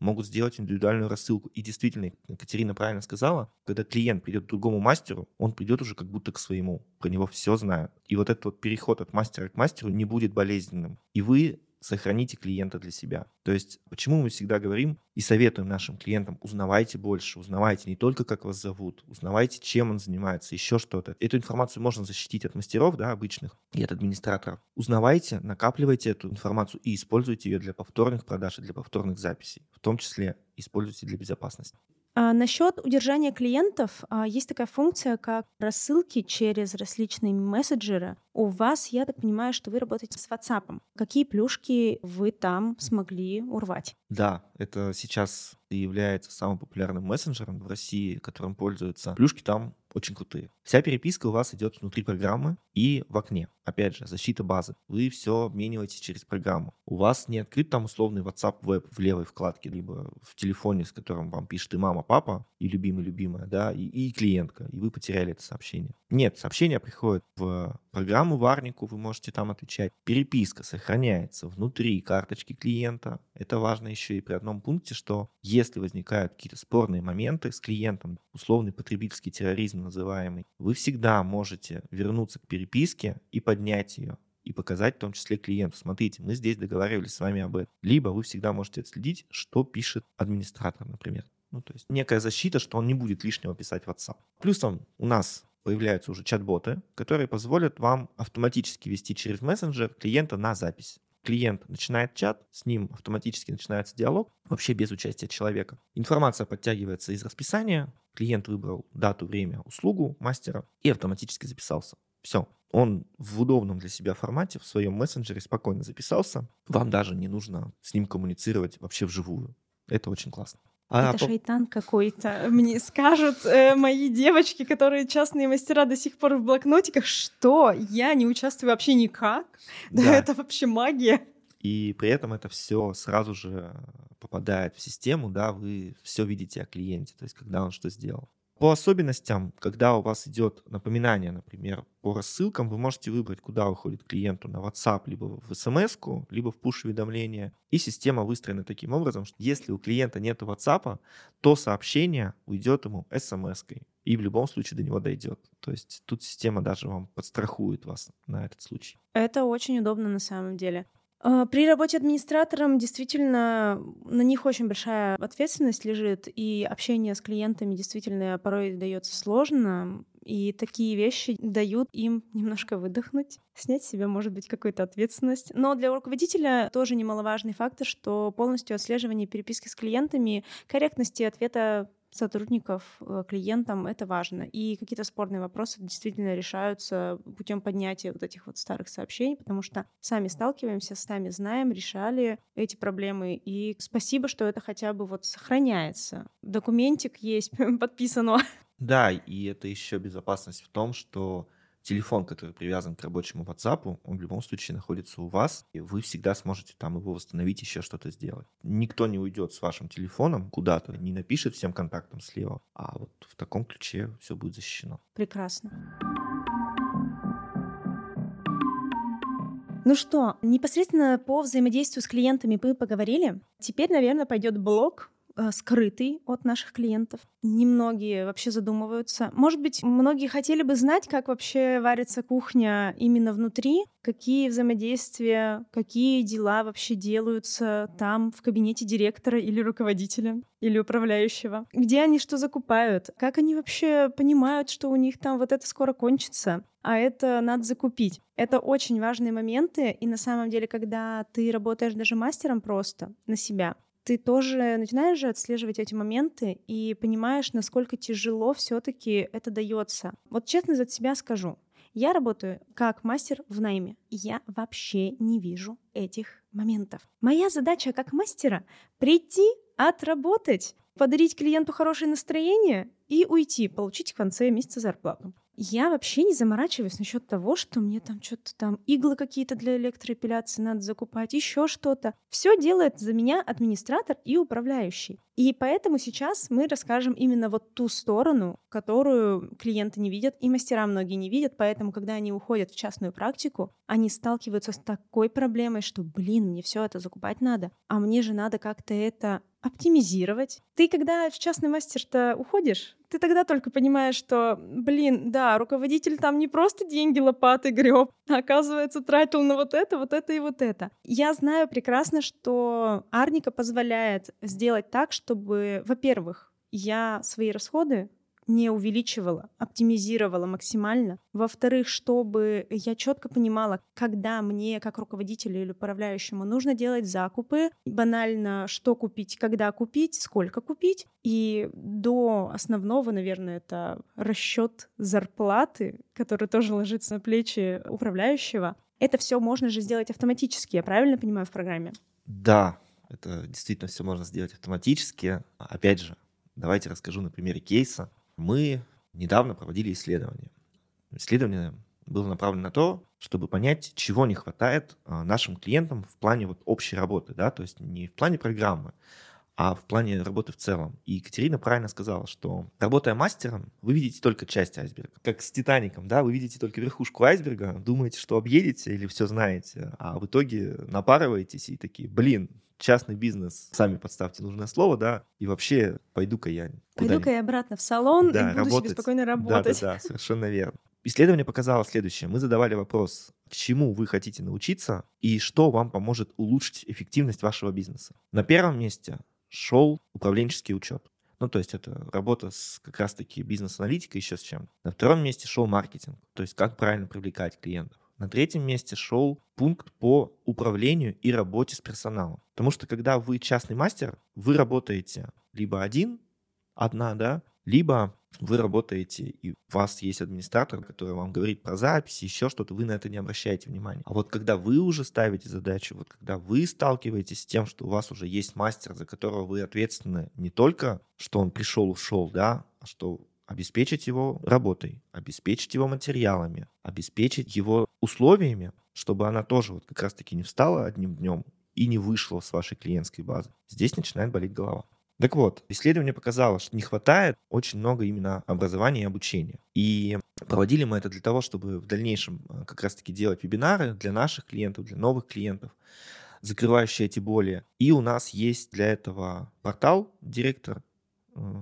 могут сделать индивидуальную рассылку. И действительно, Катерина правильно сказала, когда клиент придет к другому мастеру, он придет уже как будто к своему. Про него все знают. И вот этот вот переход от мастера к мастеру не будет болезненным. И вы сохраните клиента для себя. То есть, почему мы всегда говорим и советуем нашим клиентам, узнавайте больше, узнавайте не только, как вас зовут, узнавайте, чем он занимается, еще что-то. Эту информацию можно защитить от мастеров, да, обычных, и от администраторов. Узнавайте, накапливайте эту информацию и используйте ее для повторных продаж и для повторных записей. В том числе используйте для безопасности. А насчет удержания клиентов а, есть такая функция, как рассылки через различные мессенджеры. У вас, я так понимаю, что вы работаете с WhatsApp. Какие плюшки вы там смогли урвать? Да, это сейчас является самым популярным мессенджером в России, которым пользуются. Плюшки там очень крутые. Вся переписка у вас идет внутри программы и в окне. Опять же, защита базы. Вы все обмениваете через программу. У вас не открыт там условный WhatsApp веб в левой вкладке, либо в телефоне, с которым вам пишет и мама, папа, и любимый, любимая, да, и, и клиентка, и вы потеряли это сообщение. Нет, сообщение приходит в программу варнику, вы можете там отвечать. Переписка сохраняется внутри карточки клиента. Это важно еще и при одном пункте, что если возникают какие-то спорные моменты с клиентом, условный потребительский терроризм называемый, вы всегда можете вернуться к переписке и поднять ее и показать в том числе клиенту. Смотрите, мы здесь договаривались с вами об этом. Либо вы всегда можете отследить, что пишет администратор, например. Ну, то есть некая защита, что он не будет лишнего писать в WhatsApp. Плюсом у нас появляются уже чат-боты, которые позволят вам автоматически вести через мессенджер клиента на запись. Клиент начинает чат, с ним автоматически начинается диалог, вообще без участия человека. Информация подтягивается из расписания, клиент выбрал дату, время, услугу мастера и автоматически записался. Все. Он в удобном для себя формате в своем мессенджере спокойно записался. Вам даже не нужно с ним коммуницировать вообще вживую. Это очень классно. А это по... шайтан какой-то. [LAUGHS] Мне скажут э, мои девочки, которые частные мастера до сих пор в блокнотиках, что я не участвую вообще никак. Да, да это вообще магия. И при этом это все сразу же попадает в систему, да, вы все видите о клиенте, то есть когда он что сделал. По особенностям, когда у вас идет напоминание, например, по рассылкам, вы можете выбрать, куда уходит клиенту на WhatsApp, либо в смс либо в push-уведомление. И система выстроена таким образом, что если у клиента нет WhatsApp, то сообщение уйдет ему смс-кой. И в любом случае до него дойдет. То есть тут система даже вам подстрахует вас на этот случай. Это очень удобно на самом деле. А, при работе администратором действительно на них очень большая ответственность лежит, и общение с клиентами действительно порой дается сложно. И такие вещи дают им немножко выдохнуть, снять с себя, может быть, какую-то ответственность. Но для руководителя тоже немаловажный фактор, что полностью отслеживание переписки с клиентами, корректности ответа сотрудников э, клиентам это важно. И какие-то спорные вопросы действительно решаются путем поднятия вот этих вот старых сообщений, потому что сами сталкиваемся, сами знаем, решали эти проблемы. И спасибо, что это хотя бы вот сохраняется. Документик есть, [LAUGHS] подписано. Да, и это еще безопасность в том, что телефон, который привязан к рабочему WhatsApp, он в любом случае находится у вас, и вы всегда сможете там его восстановить, еще что-то сделать. Никто не уйдет с вашим телефоном куда-то, не напишет всем контактам слева, а вот в таком ключе все будет защищено. Прекрасно. Ну что, непосредственно по взаимодействию с клиентами мы поговорили. Теперь, наверное, пойдет блок скрытый от наших клиентов. Немногие вообще задумываются. Может быть, многие хотели бы знать, как вообще варится кухня именно внутри, какие взаимодействия, какие дела вообще делаются там, в кабинете директора или руководителя или управляющего, где они что закупают, как они вообще понимают, что у них там вот это скоро кончится, а это надо закупить. Это очень важные моменты, и на самом деле, когда ты работаешь даже мастером просто на себя, ты тоже начинаешь же отслеживать эти моменты и понимаешь, насколько тяжело все-таки это дается. Вот честно за себя скажу, я работаю как мастер в найме. Я вообще не вижу этих моментов. Моя задача как мастера — прийти, отработать, подарить клиенту хорошее настроение и уйти, получить в конце месяца зарплату. Я вообще не заморачиваюсь насчет того, что мне там что-то там иглы какие-то для электроэпиляции надо закупать, еще что-то. Все делает за меня администратор и управляющий. И поэтому сейчас мы расскажем именно вот ту сторону, которую клиенты не видят, и мастера многие не видят, поэтому, когда они уходят в частную практику, они сталкиваются с такой проблемой, что, блин, мне все это закупать надо, а мне же надо как-то это оптимизировать. Ты, когда в частный мастер-то уходишь, ты тогда только понимаешь, что, блин, да, руководитель там не просто деньги лопаты греб, а оказывается тратил на вот это, вот это и вот это. Я знаю прекрасно, что Арника позволяет сделать так, чтобы, во-первых, я свои расходы не увеличивала, оптимизировала максимально. Во-вторых, чтобы я четко понимала, когда мне, как руководителю или управляющему, нужно делать закупы, банально, что купить, когда купить, сколько купить. И до основного, наверное, это расчет зарплаты, который тоже ложится на плечи управляющего. Это все можно же сделать автоматически, я правильно понимаю, в программе? Да, это действительно все можно сделать автоматически. Опять же, давайте расскажу на примере кейса. Мы недавно проводили исследование. Исследование было направлено на то, чтобы понять, чего не хватает а, нашим клиентам в плане вот общей работы, да, то есть не в плане программы, а в плане работы в целом. И Екатерина правильно сказала, что работая мастером, вы видите только часть айсберга. Как с Титаником, да, вы видите только верхушку айсберга, думаете, что объедете или все знаете, а в итоге напарываетесь и такие, блин, частный бизнес, сами подставьте нужное слово, да, и вообще пойду-ка я Пойду-ка я обратно в салон да, и буду работать. себе спокойно работать. Да, да, да, совершенно верно. Исследование показало следующее. Мы задавали вопрос, к чему вы хотите научиться и что вам поможет улучшить эффективность вашего бизнеса. На первом месте шел управленческий учет. Ну, то есть это работа с как раз-таки бизнес-аналитикой еще с чем. На втором месте шел маркетинг, то есть как правильно привлекать клиентов. На третьем месте шел пункт по управлению и работе с персоналом. Потому что когда вы частный мастер, вы работаете либо один, одна, да, либо вы работаете, и у вас есть администратор, который вам говорит про записи, еще что-то, вы на это не обращаете внимания. А вот когда вы уже ставите задачу, вот когда вы сталкиваетесь с тем, что у вас уже есть мастер, за которого вы ответственны не только, что он пришел, ушел, да, а что обеспечить его работой, обеспечить его материалами, обеспечить его условиями, чтобы она тоже вот как раз-таки не встала одним днем и не вышла с вашей клиентской базы. Здесь начинает болеть голова. Так вот, исследование показало, что не хватает очень много именно образования и обучения. И проводили мы это для того, чтобы в дальнейшем э, как раз-таки делать вебинары для наших клиентов, для новых клиентов, закрывающие эти боли. И у нас есть для этого портал «Директор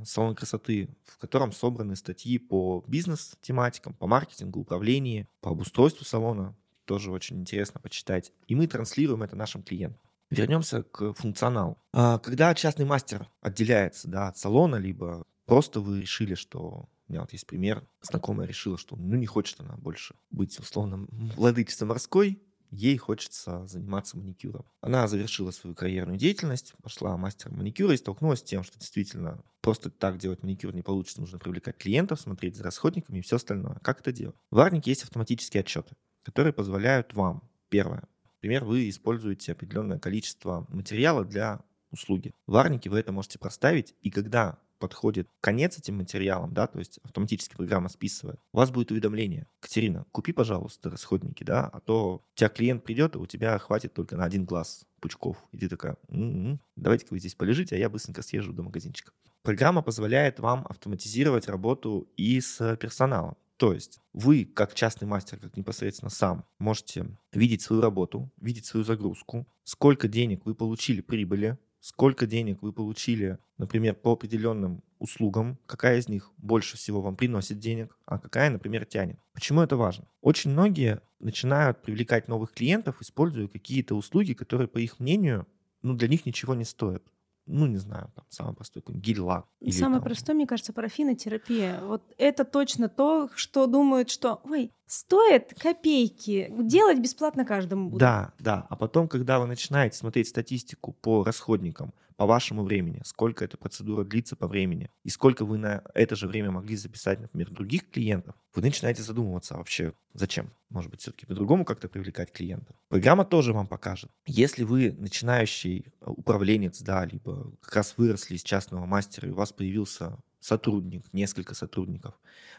салон красоты, в котором собраны статьи по бизнес-тематикам, по маркетингу, управлению, по обустройству салона, тоже очень интересно почитать. И мы транслируем это нашим клиентам. Вернемся к функционалу. А, когда частный мастер отделяется да, от салона, либо просто вы решили, что у меня вот есть пример. Знакомая решила, что ну не хочет она больше быть условно владычицей морской, ей хочется заниматься маникюром. Она завершила свою карьерную деятельность, пошла мастером маникюра и столкнулась с тем, что действительно просто так делать маникюр не получится, нужно привлекать клиентов, смотреть за расходниками и все остальное. Как это делать? В Арнике есть автоматические отчеты, которые позволяют вам, первое, например, вы используете определенное количество материала для услуги. В Арнике вы это можете проставить, и когда подходит конец этим материалам, да, то есть автоматически программа списывает, у вас будет уведомление. Катерина, купи, пожалуйста, расходники, да, а то у тебя клиент придет, и у тебя хватит только на один глаз пучков. И ты такая, м-м, давайте-ка вы здесь полежите, а я быстренько съезжу до магазинчика. Программа позволяет вам автоматизировать работу и с персоналом. То есть вы, как частный мастер, как непосредственно сам, можете видеть свою работу, видеть свою загрузку, сколько денег вы получили прибыли, сколько денег вы получили, например, по определенным услугам, какая из них больше всего вам приносит денег, а какая, например, тянет. Почему это важно? Очень многие начинают привлекать новых клиентов, используя какие-то услуги, которые, по их мнению, ну, для них ничего не стоят ну, не знаю, там, самый простой гель-лак. Самый там... простой, мне кажется, парафинотерапия. Вот это точно то, что думают, что, ой, стоит копейки, делать бесплатно каждому буду. Да, да. А потом, когда вы начинаете смотреть статистику по расходникам, по вашему времени, сколько эта процедура длится по времени, и сколько вы на это же время могли записать, например, других клиентов, вы начинаете задумываться а вообще, зачем? Может быть, все-таки по-другому как-то привлекать клиентов. Программа тоже вам покажет. Если вы начинающий э, управленец, да, либо как раз выросли из частного мастера, и у вас появился сотрудник, несколько сотрудников.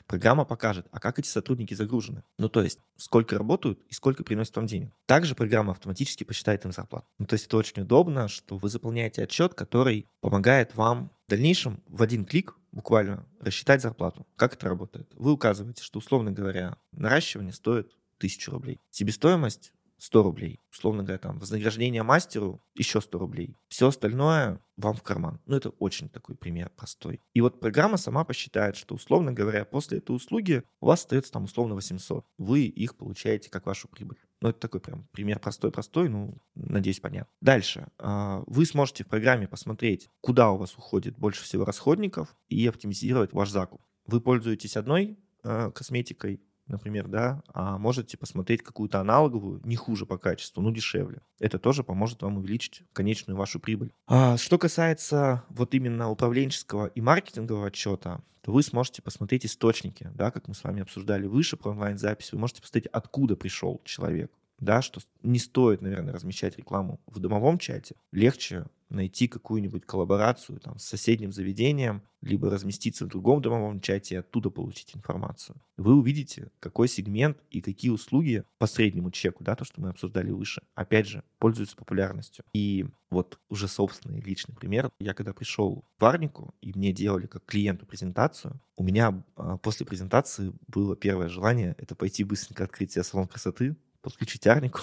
Программа покажет, а как эти сотрудники загружены. Ну, то есть, сколько работают и сколько приносят вам денег. Также программа автоматически посчитает им зарплату. Ну, то есть, это очень удобно, что вы заполняете отчет, который помогает вам в дальнейшем в один клик буквально рассчитать зарплату. Как это работает? Вы указываете, что, условно говоря, наращивание стоит 1000 рублей. Себестоимость 100 рублей. Условно говоря, там, вознаграждение мастеру еще 100 рублей. Все остальное вам в карман. Ну, это очень такой пример простой. И вот программа сама посчитает, что, условно говоря, после этой услуги у вас остается там условно 800. Вы их получаете как вашу прибыль. Ну, это такой прям пример простой-простой, ну, надеюсь, понятно. Дальше. А, вы сможете в программе посмотреть, куда у вас уходит больше всего расходников и оптимизировать ваш закуп. Вы пользуетесь одной а, косметикой, например, да, а можете посмотреть какую-то аналоговую, не хуже по качеству, но дешевле. Это тоже поможет вам увеличить конечную вашу прибыль. А что касается вот именно управленческого и маркетингового отчета, то вы сможете посмотреть источники, да, как мы с вами обсуждали выше про онлайн-запись, вы можете посмотреть, откуда пришел человек, да, что не стоит, наверное, размещать рекламу в домовом чате. Легче найти какую-нибудь коллаборацию там, с соседним заведением, либо разместиться в другом домовом чате и оттуда получить информацию. Вы увидите, какой сегмент и какие услуги по среднему чеку, да, то, что мы обсуждали выше, опять же, пользуются популярностью. И вот уже собственный личный пример. Я когда пришел в Варнику, и мне делали как клиенту презентацию, у меня а, после презентации было первое желание — это пойти быстренько открыть себе салон красоты, подключить Арнику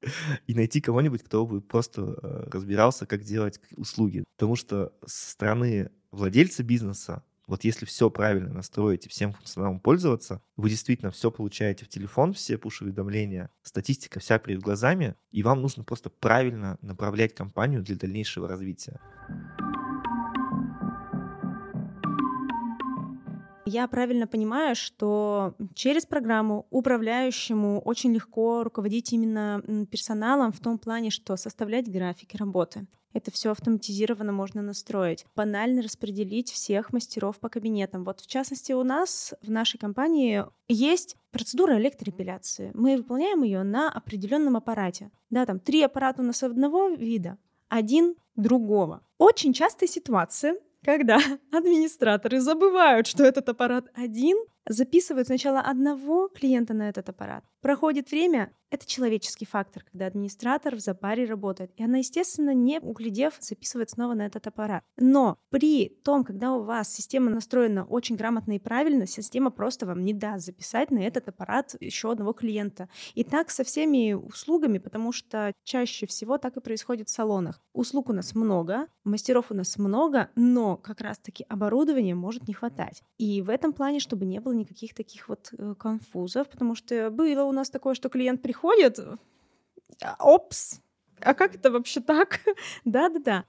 [LAUGHS] и найти кого-нибудь, кто бы просто э, разбирался, как делать услуги. Потому что со стороны владельца бизнеса, вот если все правильно настроить и всем функционалом пользоваться, вы действительно все получаете в телефон, все пуш-уведомления, статистика вся перед глазами, и вам нужно просто правильно направлять компанию для дальнейшего развития. Я правильно понимаю, что через программу управляющему очень легко руководить именно персоналом в том плане, что составлять графики работы. Это все автоматизированно можно настроить. Банально распределить всех мастеров по кабинетам. Вот в частности у нас в нашей компании есть процедура электроэпиляции. Мы выполняем ее на определенном аппарате. Да, там три аппарата у нас одного вида, один другого. Очень частая ситуация, когда [LAUGHS] администраторы забывают, что этот аппарат один, записывают сначала одного клиента на этот аппарат. Проходит время, это человеческий фактор, когда администратор в запаре работает. И она, естественно, не углядев, записывает снова на этот аппарат. Но при том, когда у вас система настроена очень грамотно и правильно, система просто вам не даст записать на этот аппарат еще одного клиента. И так со всеми услугами, потому что чаще всего так и происходит в салонах. Услуг у нас много, мастеров у нас много, но как раз-таки оборудования может не хватать. И в этом плане, чтобы не было никаких таких вот э, конфузов, потому что было у нас такое, что клиент приходит, опс, а как это вообще так? [LAUGHS] Да-да-да.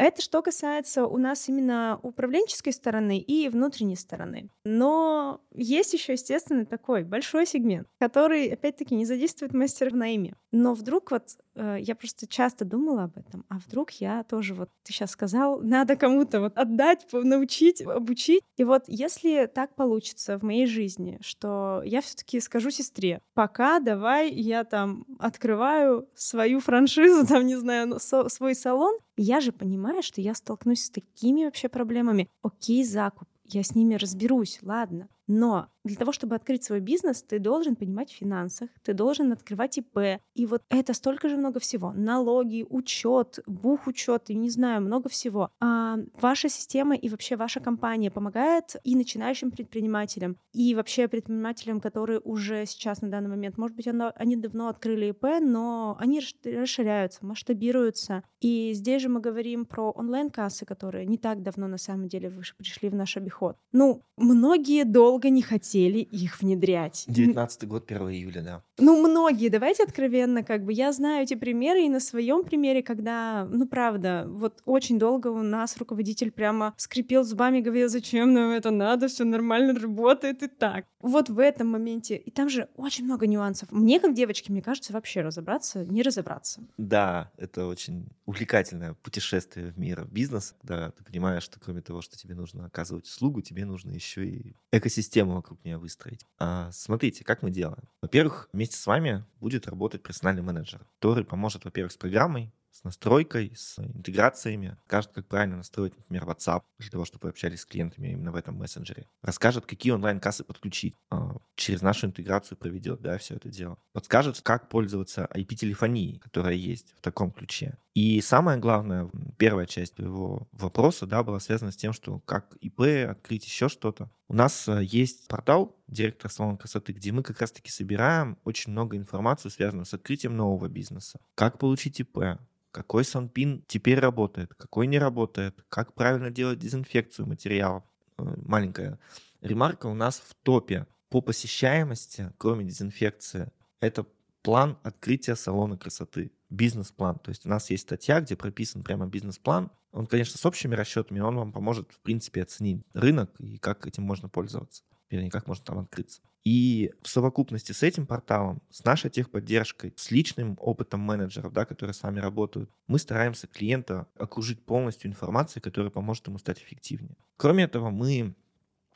Это что касается у нас именно управленческой стороны и внутренней стороны. Но есть еще, естественно, такой большой сегмент, который, опять-таки, не задействует мастера в найме. Но вдруг вот э, я просто часто думала об этом, а вдруг я тоже, вот ты сейчас сказал, [LAUGHS] надо кому-то вот отдать, научить, обучить. И вот если так получится в моей жизни, что я все-таки скажу сестре, пока давай я там открываю свою франшизу, [LAUGHS] там, не знаю, свой салон, я же понимаю, что я столкнусь с такими вообще проблемами. Окей, закуп, я с ними разберусь, ладно. Но для того, чтобы открыть свой бизнес, ты должен понимать в финансах, ты должен открывать ИП. И вот это столько же много всего. Налоги, учет, бухучет, и не знаю, много всего. А ваша система и вообще ваша компания помогает и начинающим предпринимателям, и вообще предпринимателям, которые уже сейчас на данный момент, может быть, они давно открыли ИП, но они расширяются, масштабируются. И здесь же мы говорим про онлайн-кассы, которые не так давно на самом деле пришли в наш обиход. Ну, многие долго не хотели хотели их внедрять. 19 год, 1 июля, да. Ну, многие, давайте откровенно, как бы, я знаю эти примеры, и на своем примере, когда, ну, правда, вот очень долго у нас руководитель прямо скрипел зубами, говорил, зачем нам это надо, все нормально работает и так. Вот в этом моменте, и там же очень много нюансов. Мне, как девочке, мне кажется, вообще разобраться, не разобраться. Да, это очень увлекательное путешествие в мир бизнеса, когда ты понимаешь, что кроме того, что тебе нужно оказывать услугу, тебе нужно еще и экосистему вокруг нее выстроить. А, смотрите, как мы делаем. Во-первых, вместе с вами будет работать персональный менеджер, который поможет, во-первых, с программой, с настройкой, с интеграциями, скажет, как правильно настроить, например, WhatsApp, для того, чтобы вы общались с клиентами именно в этом мессенджере. Расскажет, какие онлайн-кассы подключить. А, через нашу интеграцию проведет, да, все это дело. Подскажет, как пользоваться IP-телефонией, которая есть в таком ключе. И самое главное, первая часть его вопроса, да, была связана с тем, что как ИП, открыть еще что-то. У нас э, есть портал директор салона красоты, где мы как раз-таки собираем очень много информации, связанную с открытием нового бизнеса. Как получить ИП, какой санпин теперь работает, какой не работает, как правильно делать дезинфекцию материалов. Э, маленькая ремарка у нас в топе по посещаемости, кроме дезинфекции, это план открытия салона красоты, бизнес-план. То есть у нас есть статья, где прописан прямо бизнес-план. Он, конечно, с общими расчетами, он вам поможет, в принципе, оценить рынок и как этим можно пользоваться вернее, как можно там открыться. И в совокупности с этим порталом, с нашей техподдержкой, с личным опытом менеджеров, да, которые с вами работают, мы стараемся клиента окружить полностью информацией, которая поможет ему стать эффективнее. Кроме этого, мы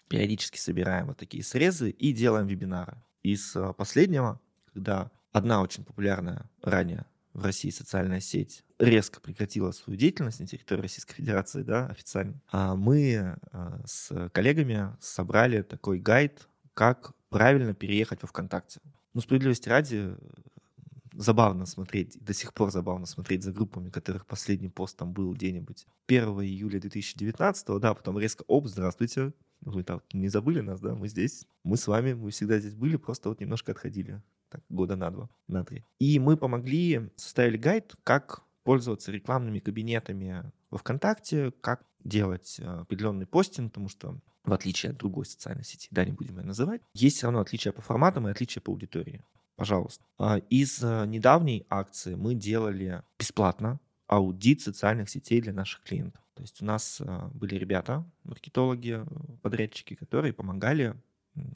периодически собираем вот такие срезы и делаем вебинары. Из а, последнего, когда одна очень популярная ранее в России социальная сеть резко прекратила свою деятельность на территории Российской Федерации, да, официально, а мы а, с коллегами собрали такой гайд, как правильно переехать во ВКонтакте. Ну, справедливости ради, забавно смотреть, до сих пор забавно смотреть за группами, которых последний пост там был где-нибудь 1 июля 2019, да, потом резко, оп, здравствуйте, вы там не забыли нас, да, мы здесь, мы с вами, мы всегда здесь были, просто вот немножко отходили так, года на два, на три. И мы помогли, составили гайд, как пользоваться рекламными кабинетами во ВКонтакте, как делать э, определенный постинг, потому что в отличие от другой социальной сети, да, не будем ее называть, есть все равно отличия по форматам и отличия по аудитории. Пожалуйста. А из э, недавней акции мы делали бесплатно аудит социальных сетей для наших клиентов. То есть у нас э, были ребята, маркетологи, подрядчики, которые помогали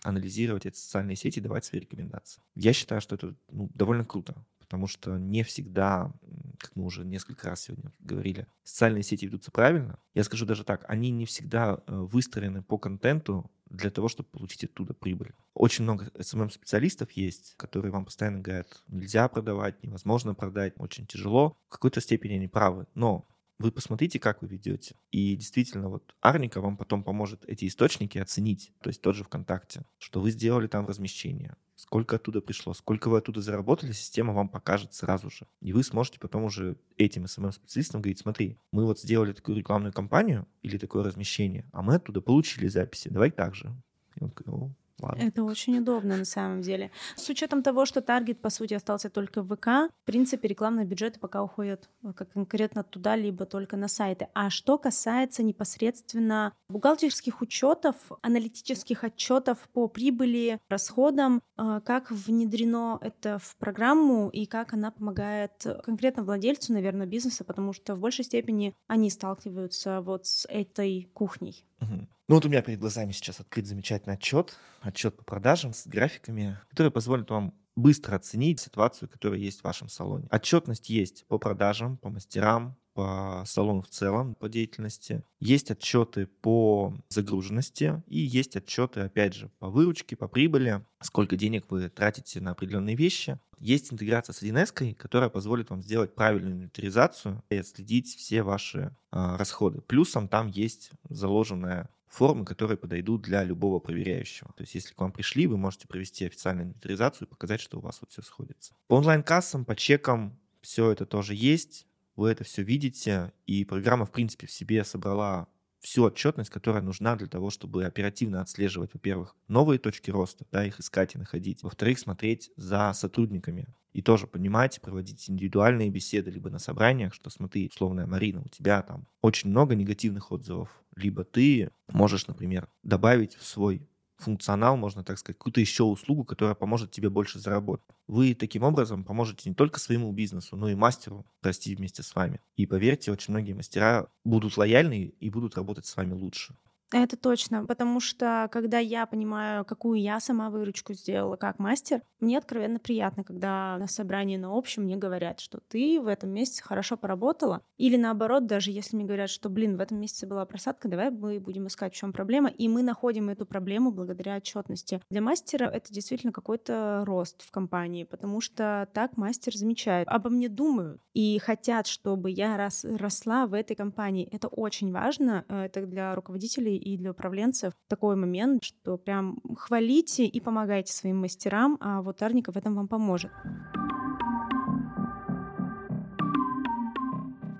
анализировать эти социальные сети и давать свои рекомендации. Я считаю, что это ну, довольно круто, потому что не всегда, как мы уже несколько раз сегодня говорили, социальные сети ведутся правильно. Я скажу даже так, они не всегда э, выстроены по контенту для того, чтобы получить оттуда прибыль. Очень много SMM-специалистов есть, которые вам постоянно говорят, нельзя продавать, невозможно продать, очень тяжело. В какой-то степени они правы, но вы посмотрите, как вы ведете. И действительно, вот Арника вам потом поможет эти источники оценить, то есть тот же ВКонтакте, что вы сделали там размещение, сколько оттуда пришло, сколько вы оттуда заработали, система вам покажет сразу же. И вы сможете потом уже этим SMM-специалистам говорить, смотри, мы вот сделали такую рекламную кампанию или такое размещение, а мы оттуда получили записи, давай так же. И он говорит, Ладно. Это очень удобно на самом деле. С учетом того, что таргет, по сути, остался только в ВК, в принципе, рекламные бюджеты пока уходят э, как конкретно туда, либо только на сайты. А что касается непосредственно бухгалтерских учетов, аналитических отчетов по прибыли, расходам, э, как внедрено это в программу и как она помогает конкретно владельцу, наверное, бизнеса, потому что в большей степени они сталкиваются вот с этой кухней. Угу. Ну вот у меня перед глазами сейчас открыт замечательный отчет, отчет по продажам с графиками, который позволит вам быстро оценить ситуацию, которая есть в вашем салоне. Отчетность есть по продажам, по мастерам, по салону в целом, по деятельности. Есть отчеты по загруженности и есть отчеты, опять же, по выручке, по прибыли, сколько денег вы тратите на определенные вещи. Есть интеграция с 1С, которая позволит вам сделать правильную инвентаризацию и отследить все ваши э, расходы. Плюсом там есть заложенная формы, которые подойдут для любого проверяющего. То есть, если к вам пришли, вы можете провести официальную инвентаризацию и показать, что у вас вот все сходится. По онлайн-кассам, по чекам все это тоже есть. Вы это все видите, и программа, в принципе, в себе собрала всю отчетность, которая нужна для того, чтобы оперативно отслеживать, во-первых, новые точки роста, да, их искать и находить, во-вторых, смотреть за сотрудниками и тоже понимать, проводить индивидуальные беседы, либо на собраниях, что смотри, условная Марина, у тебя там очень много негативных отзывов, либо ты можешь, например, добавить в свой функционал, можно так сказать, какую-то еще услугу, которая поможет тебе больше заработать. Вы таким образом поможете не только своему бизнесу, но и мастеру расти вместе с вами. И поверьте, очень многие мастера будут лояльны и будут работать с вами лучше. Это точно, потому что когда я понимаю, какую я сама выручку сделала как мастер, мне откровенно приятно, когда на собрании на общем мне говорят, что ты в этом месяце хорошо поработала, или наоборот, даже если мне говорят, что, блин, в этом месяце была просадка, давай мы будем искать, в чем проблема, и мы находим эту проблему благодаря отчетности. Для мастера это действительно какой-то рост в компании, потому что так мастер замечает, обо мне думают и хотят, чтобы я рос, росла в этой компании. Это очень важно, э, это для руководителей и для управленцев такой момент, что прям хвалите и помогайте своим мастерам, а вот Арника в этом вам поможет.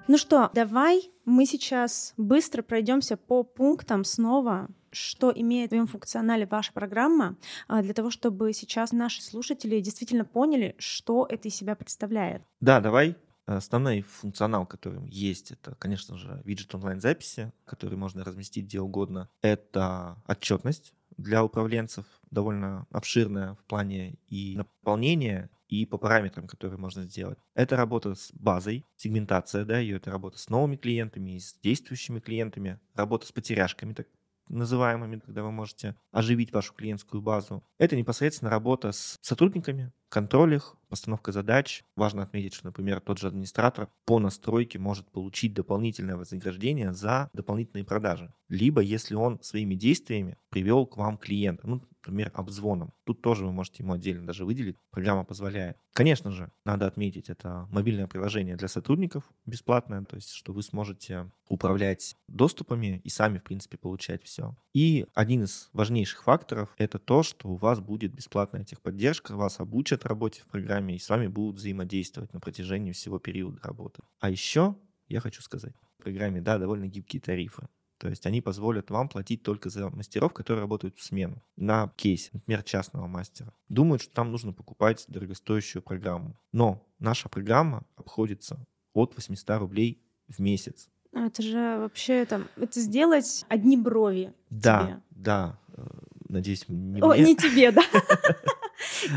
Ну что, давай мы сейчас быстро пройдемся по пунктам снова, что имеет в своем функционале ваша программа, а, для того, чтобы сейчас наши слушатели действительно поняли, что это из себя представляет. Да, давай Основной функционал, который есть, это, конечно же, виджет онлайн-записи, который можно разместить где угодно. Это отчетность для управленцев, довольно обширная в плане и наполнения, и по параметрам, которые можно сделать. Это работа с базой, сегментация, да, ее это работа с новыми клиентами, с действующими клиентами, работа с потеряшками, так называемыми, когда вы можете оживить вашу клиентскую базу. Это непосредственно работа с сотрудниками, контроль их, постановка задач. Важно отметить, что, например, тот же администратор по настройке может получить дополнительное вознаграждение за дополнительные продажи. Либо если он своими действиями привел к вам клиента, ну, например, обзвоном. Тут тоже вы можете ему отдельно даже выделить. Программа позволяет. Конечно же, надо отметить, это мобильное приложение для сотрудников бесплатное, то есть что вы сможете управлять доступами и сами, в принципе, получать все. И один из важнейших факторов — это то, что у вас будет бесплатная техподдержка, вас обучат работе в программе и с вами будут взаимодействовать на протяжении всего периода работы. А еще я хочу сказать, в программе, да, довольно гибкие тарифы. То есть они позволят вам платить только за мастеров, которые работают в смену. На кейсе, например, частного мастера. Думают, что там нужно покупать дорогостоящую программу. Но наша программа обходится от 800 рублей в месяц. Ну, это же вообще там, это сделать одни брови. Да, тебе. да. Э, надеюсь, не О, мне. не тебе, да. [LAUGHS]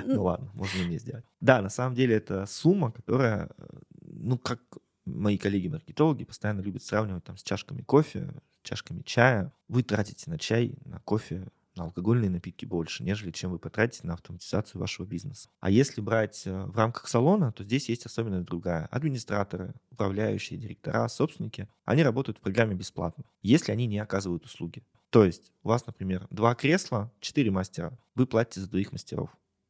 Ну ладно, можно мне сделать. Да, на самом деле это сумма, которая, э, ну как мои коллеги-маркетологи постоянно любят сравнивать там с чашками кофе, чашками чая. Вы тратите на чай, на кофе, на алкогольные напитки больше, нежели чем вы потратите на автоматизацию вашего бизнеса. А если брать э, в рамках салона, то здесь есть особенность другая. Администраторы, управляющие, директора, собственники, они работают в программе бесплатно, если они не оказывают услуги. То есть у вас, например, два кресла, четыре мастера, вы платите за двоих мастеров.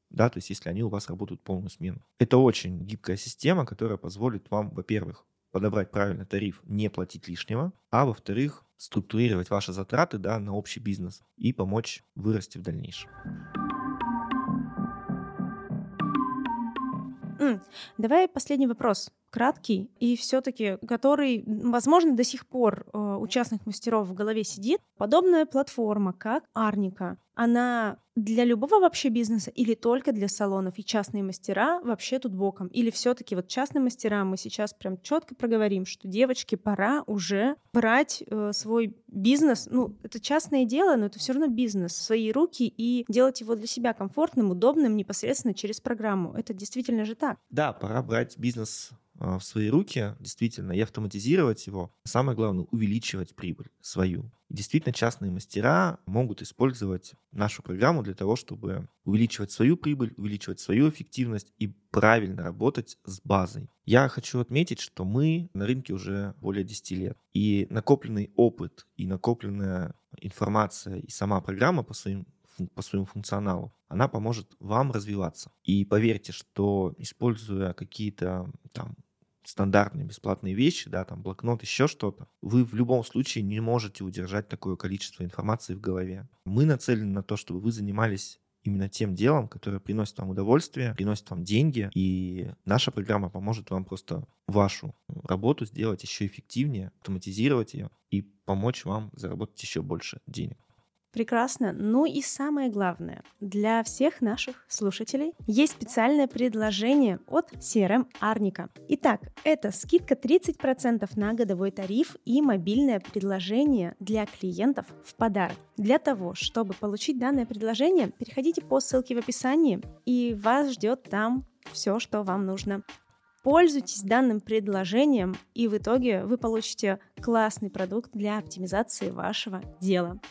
Да, то есть если они у вас работают полную смену. Это очень гибкая система, которая позволит вам, во-первых, подобрать правильный тариф, не платить лишнего, а во-вторых, структурировать ваши затраты да, на общий бизнес и помочь вырасти в дальнейшем. Давай последний вопрос. Краткий и все-таки который, возможно, до сих пор э, у частных мастеров в голове сидит. Подобная платформа, как Арника, она для любого вообще бизнеса или только для салонов и частные мастера вообще тут боком? Или все-таки вот частные мастера мы сейчас прям четко проговорим, что девочки, пора уже брать э, свой бизнес, ну это частное дело, но это все равно бизнес в свои руки и делать его для себя комфортным, удобным непосредственно через программу. Это действительно же так. Да, пора брать бизнес в свои руки, действительно, и автоматизировать его. Самое главное, увеличивать прибыль свою. Действительно, частные мастера могут использовать нашу программу для того, чтобы увеличивать свою прибыль, увеличивать свою эффективность и правильно работать с базой. Я хочу отметить, что мы на рынке уже более 10 лет. И накопленный опыт, и накопленная информация, и сама программа по своим по своему функционалу, она поможет вам развиваться. И поверьте, что используя какие-то там стандартные бесплатные вещи, да, там блокнот, еще что-то, вы в любом случае не можете удержать такое количество информации в голове. Мы нацелены на то, чтобы вы занимались именно тем делом, которое приносит вам удовольствие, приносит вам деньги, и наша программа поможет вам просто вашу работу сделать еще эффективнее, автоматизировать ее и помочь вам заработать еще больше денег. Прекрасно. Ну и самое главное, для всех наших слушателей есть специальное предложение от CRM Арника. Итак, это скидка 30% на годовой тариф и мобильное предложение для клиентов в подарок. Для того, чтобы получить данное предложение, переходите по ссылке в описании, и вас ждет там все, что вам нужно. Пользуйтесь данным предложением, и в итоге вы получите классный продукт для оптимизации вашего дела.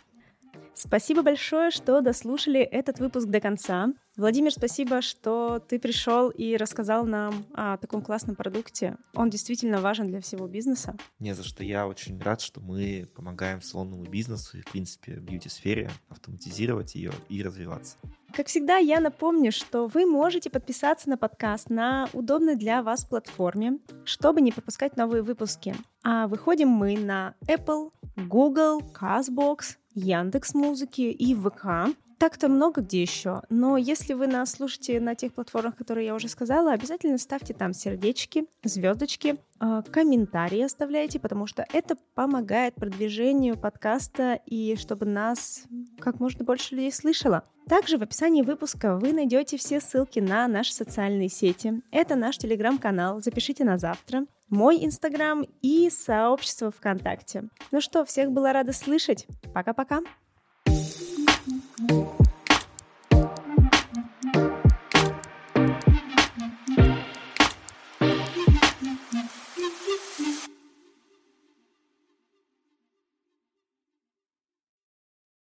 Спасибо большое, что дослушали этот выпуск до конца. Владимир, спасибо, что ты пришел и рассказал нам о таком классном продукте. Он действительно важен для всего бизнеса. Не за что. Я очень рад, что мы помогаем салонному бизнесу и, в принципе, бьюти-сфере автоматизировать ее и развиваться. Как всегда, я напомню, что вы можете подписаться на подкаст на удобной для вас платформе, чтобы не пропускать новые выпуски. А выходим мы на Apple, Google, CastBox, Яндекс Музыки и ВК. Так-то много где еще, но если вы нас слушаете на тех платформах, которые я уже сказала, обязательно ставьте там сердечки, звездочки, э, комментарии оставляйте, потому что это помогает продвижению подкаста и чтобы нас как можно больше людей слышало. Также в описании выпуска вы найдете все ссылки на наши социальные сети. Это наш телеграм-канал «Запишите на завтра», мой инстаграм и сообщество ВКонтакте. Ну что, всех была рада слышать. Пока-пока. Mm-hmm.